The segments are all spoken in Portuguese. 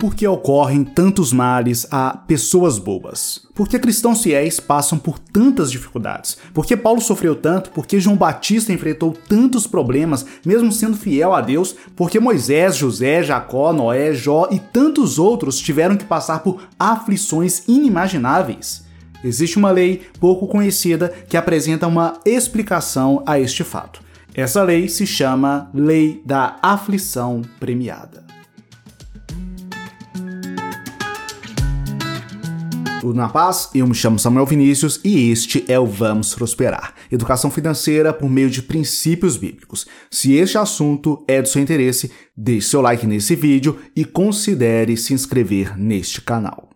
Por que ocorrem tantos males a pessoas boas? Por que cristãos fiéis passam por tantas dificuldades? Por que Paulo sofreu tanto? Por que João Batista enfrentou tantos problemas, mesmo sendo fiel a Deus? Por que Moisés, José, Jacó, Noé, Jó e tantos outros tiveram que passar por aflições inimagináveis? Existe uma lei pouco conhecida que apresenta uma explicação a este fato. Essa lei se chama Lei da Aflição Premiada. Tudo na paz? Eu me chamo Samuel Vinícius e este é o Vamos Prosperar educação financeira por meio de princípios bíblicos. Se este assunto é do seu interesse, deixe seu like nesse vídeo e considere se inscrever neste canal.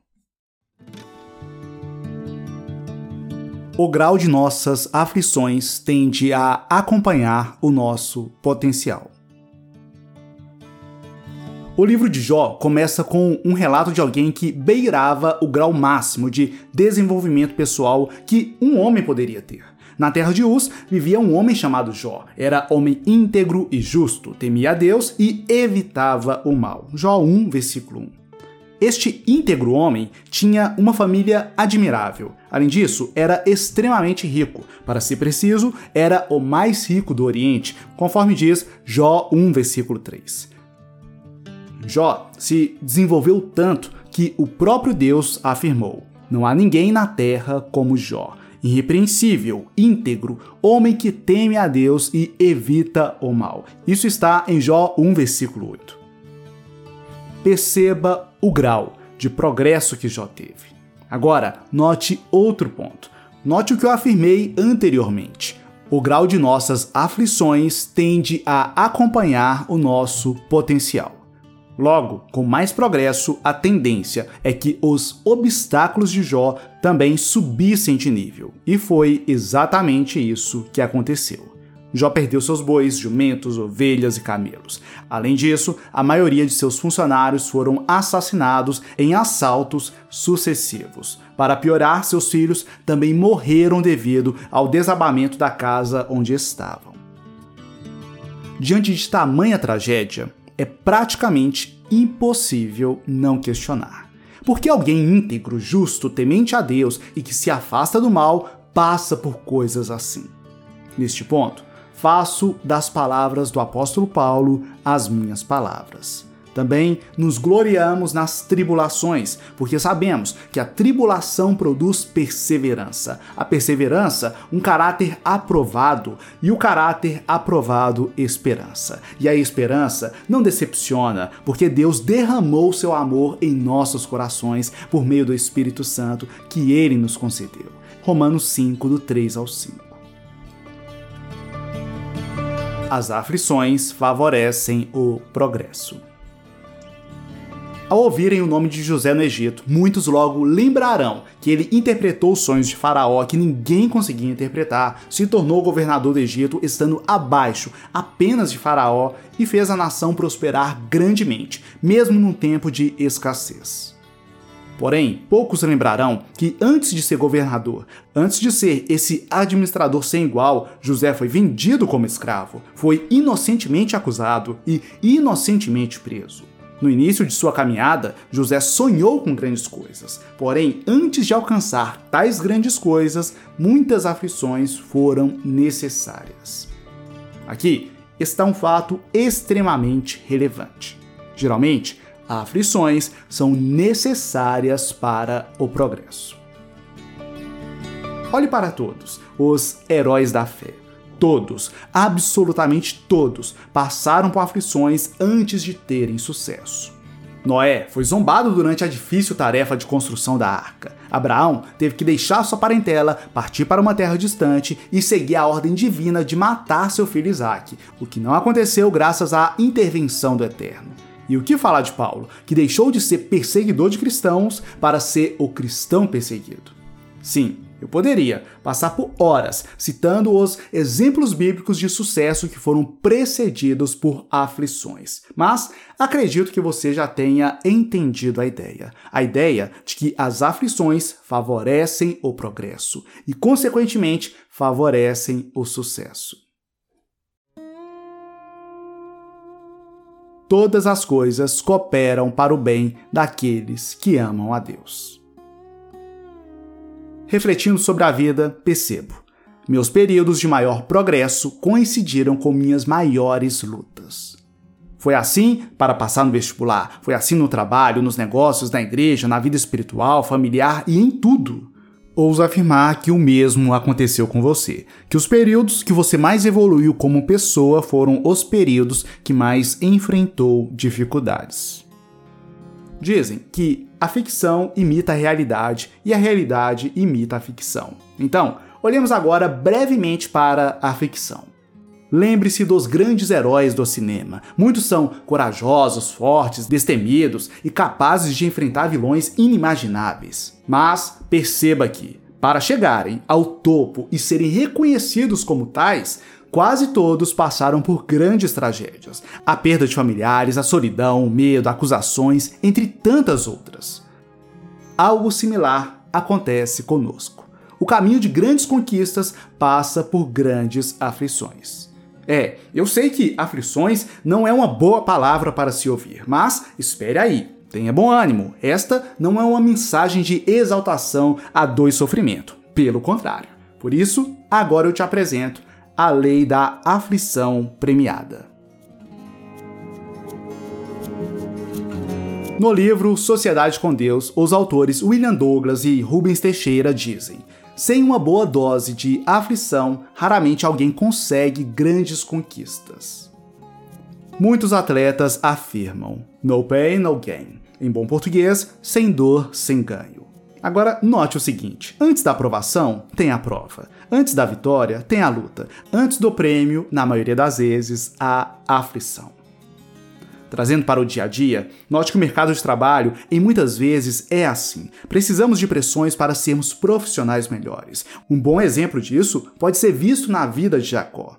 O grau de nossas aflições tende a acompanhar o nosso potencial. O livro de Jó começa com um relato de alguém que beirava o grau máximo de desenvolvimento pessoal que um homem poderia ter. Na terra de Uz vivia um homem chamado Jó. Era homem íntegro e justo, temia a Deus e evitava o mal. Jó 1, versículo 1. Este íntegro homem tinha uma família admirável. Além disso, era extremamente rico. Para ser preciso, era o mais rico do Oriente, conforme diz Jó 1, versículo 3. Jó se desenvolveu tanto que o próprio Deus afirmou: Não há ninguém na terra como Jó. Irrepreensível, íntegro, homem que teme a Deus e evita o mal. Isso está em Jó 1, versículo 8. Perceba o grau de progresso que Jó teve. Agora, note outro ponto. Note o que eu afirmei anteriormente. O grau de nossas aflições tende a acompanhar o nosso potencial. Logo, com mais progresso, a tendência é que os obstáculos de Jó também subissem de nível. E foi exatamente isso que aconteceu. Jó perdeu seus bois, jumentos, ovelhas e camelos. Além disso, a maioria de seus funcionários foram assassinados em assaltos sucessivos. Para piorar, seus filhos também morreram devido ao desabamento da casa onde estavam. Diante de tamanha tragédia, é praticamente impossível não questionar. Porque alguém íntegro, justo, temente a Deus e que se afasta do mal passa por coisas assim. Neste ponto, faço das palavras do apóstolo Paulo as minhas palavras. Também nos gloriamos nas tribulações, porque sabemos que a tribulação produz perseverança. A perseverança, um caráter aprovado, e o caráter aprovado, esperança. E a esperança não decepciona, porque Deus derramou seu amor em nossos corações por meio do Espírito Santo que ele nos concedeu. Romanos 5, do 3 ao 5. As aflições favorecem o progresso. Ao ouvirem o nome de José no Egito, muitos logo lembrarão que ele interpretou os sonhos de Faraó que ninguém conseguia interpretar, se tornou governador do Egito estando abaixo apenas de Faraó e fez a nação prosperar grandemente, mesmo num tempo de escassez. Porém, poucos lembrarão que antes de ser governador, antes de ser esse administrador sem igual, José foi vendido como escravo, foi inocentemente acusado e inocentemente preso. No início de sua caminhada, José sonhou com grandes coisas. Porém, antes de alcançar tais grandes coisas, muitas aflições foram necessárias. Aqui está um fato extremamente relevante. Geralmente, aflições são necessárias para o progresso. Olhe para todos, os heróis da fé. Todos, absolutamente todos, passaram por aflições antes de terem sucesso. Noé foi zombado durante a difícil tarefa de construção da arca. Abraão teve que deixar sua parentela, partir para uma terra distante e seguir a ordem divina de matar seu filho Isaac, o que não aconteceu graças à intervenção do Eterno. E o que falar de Paulo, que deixou de ser perseguidor de cristãos para ser o cristão perseguido? Sim, eu poderia passar por horas citando os exemplos bíblicos de sucesso que foram precedidos por aflições, mas acredito que você já tenha entendido a ideia. A ideia de que as aflições favorecem o progresso e, consequentemente, favorecem o sucesso. todas as coisas cooperam para o bem daqueles que amam a Deus. Refletindo sobre a vida, percebo. Meus períodos de maior progresso coincidiram com minhas maiores lutas. Foi assim para passar no vestibular, foi assim no trabalho, nos negócios, na igreja, na vida espiritual, familiar e em tudo. Ouso afirmar que o mesmo aconteceu com você, que os períodos que você mais evoluiu como pessoa foram os períodos que mais enfrentou dificuldades. Dizem que a ficção imita a realidade e a realidade imita a ficção. Então, olhemos agora brevemente para a ficção. Lembre-se dos grandes heróis do cinema. Muitos são corajosos, fortes, destemidos e capazes de enfrentar vilões inimagináveis. Mas perceba que, para chegarem ao topo e serem reconhecidos como tais, quase todos passaram por grandes tragédias. A perda de familiares, a solidão, o medo, acusações, entre tantas outras. Algo similar acontece conosco. O caminho de grandes conquistas passa por grandes aflições. É, eu sei que aflições não é uma boa palavra para se ouvir, mas espere aí. Tenha bom ânimo. Esta não é uma mensagem de exaltação a dor e sofrimento. Pelo contrário. Por isso, agora eu te apresento a lei da aflição premiada. No livro Sociedade com Deus, os autores William Douglas e Rubens Teixeira dizem: sem uma boa dose de aflição, raramente alguém consegue grandes conquistas. Muitos atletas afirmam: no pain, no gain. Em bom português, sem dor, sem ganho. Agora, note o seguinte: antes da aprovação, tem a prova. Antes da vitória, tem a luta. Antes do prêmio, na maioria das vezes, a aflição. Trazendo para o dia a dia, note que o mercado de trabalho, em muitas vezes, é assim. Precisamos de pressões para sermos profissionais melhores. Um bom exemplo disso pode ser visto na vida de Jacó.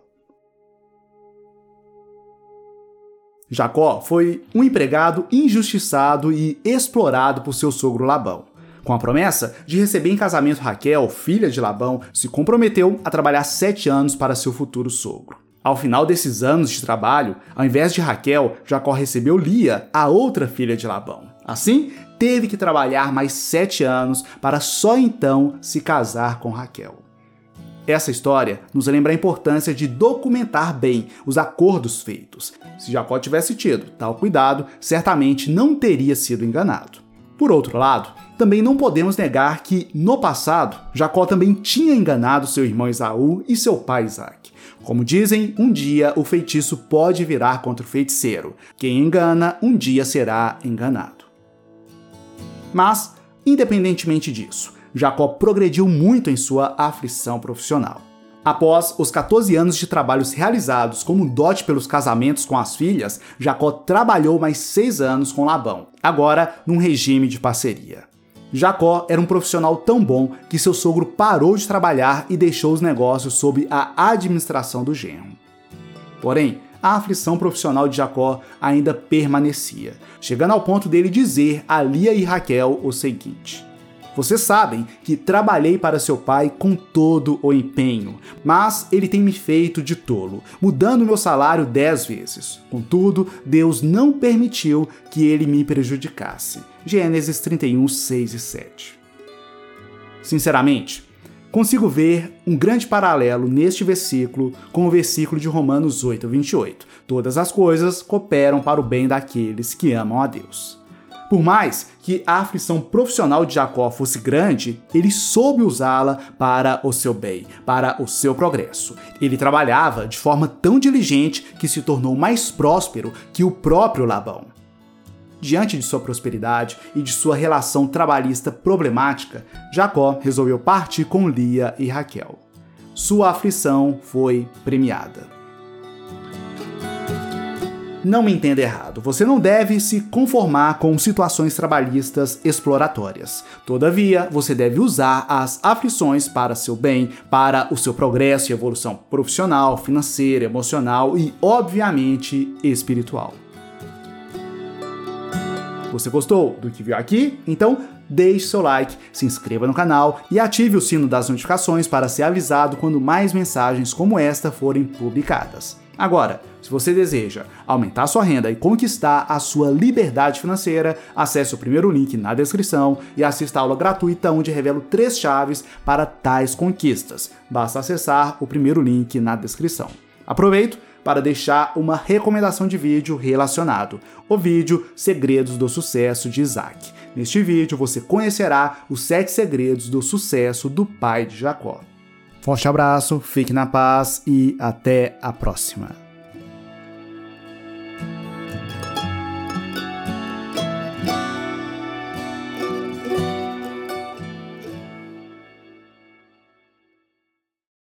Jacó foi um empregado injustiçado e explorado por seu sogro Labão. Com a promessa de receber em casamento Raquel, filha de Labão, se comprometeu a trabalhar sete anos para seu futuro sogro. Ao final desses anos de trabalho, ao invés de Raquel, Jacó recebeu Lia, a outra filha de Labão. Assim, teve que trabalhar mais sete anos para só então se casar com Raquel. Essa história nos lembra a importância de documentar bem os acordos feitos. Se Jacó tivesse tido tal cuidado, certamente não teria sido enganado. Por outro lado, também não podemos negar que, no passado, Jacó também tinha enganado seu irmão Esaú e seu pai Isaac. Como dizem, um dia o feitiço pode virar contra o feiticeiro. Quem engana, um dia será enganado. Mas, independentemente disso, Jacó progrediu muito em sua aflição profissional. Após os 14 anos de trabalhos realizados como dote pelos casamentos com as filhas, Jacó trabalhou mais seis anos com Labão, agora num regime de parceria. Jacó era um profissional tão bom que seu sogro parou de trabalhar e deixou os negócios sob a administração do genro. Porém, a aflição profissional de Jacó ainda permanecia, chegando ao ponto dele dizer a Lia e Raquel o seguinte: vocês sabem que trabalhei para seu pai com todo o empenho, mas ele tem me feito de tolo, mudando meu salário dez vezes. Contudo, Deus não permitiu que ele me prejudicasse. Gênesis 31, 6 e 7. Sinceramente, consigo ver um grande paralelo neste versículo com o versículo de Romanos 8, 28. Todas as coisas cooperam para o bem daqueles que amam a Deus. Por mais que a aflição profissional de Jacó fosse grande, ele soube usá-la para o seu bem, para o seu progresso. Ele trabalhava de forma tão diligente que se tornou mais próspero que o próprio Labão. Diante de sua prosperidade e de sua relação trabalhista problemática, Jacó resolveu partir com Lia e Raquel. Sua aflição foi premiada. Não me entenda errado, você não deve se conformar com situações trabalhistas exploratórias. Todavia, você deve usar as aflições para seu bem, para o seu progresso e evolução profissional, financeira, emocional e, obviamente, espiritual. Você gostou do que viu aqui? Então deixe seu like, se inscreva no canal e ative o sino das notificações para ser avisado quando mais mensagens como esta forem publicadas. Agora, se você deseja aumentar sua renda e conquistar a sua liberdade financeira, acesse o primeiro link na descrição e assista a aula gratuita onde revelo três chaves para tais conquistas. Basta acessar o primeiro link na descrição. Aproveito para deixar uma recomendação de vídeo relacionado, o vídeo Segredos do Sucesso de Isaac. Neste vídeo você conhecerá os sete segredos do sucesso do pai de Jacó. Forte abraço, fique na paz e até a próxima.